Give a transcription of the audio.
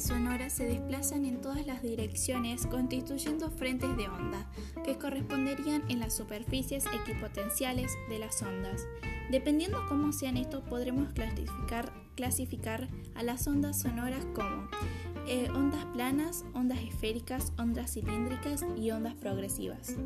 Sonoras se desplazan en todas las direcciones constituyendo frentes de onda, que corresponderían en las superficies equipotenciales de las ondas. Dependiendo cómo sean estos, podremos clasificar, clasificar a las ondas sonoras como eh, ondas planas, ondas esféricas, ondas cilíndricas y ondas progresivas.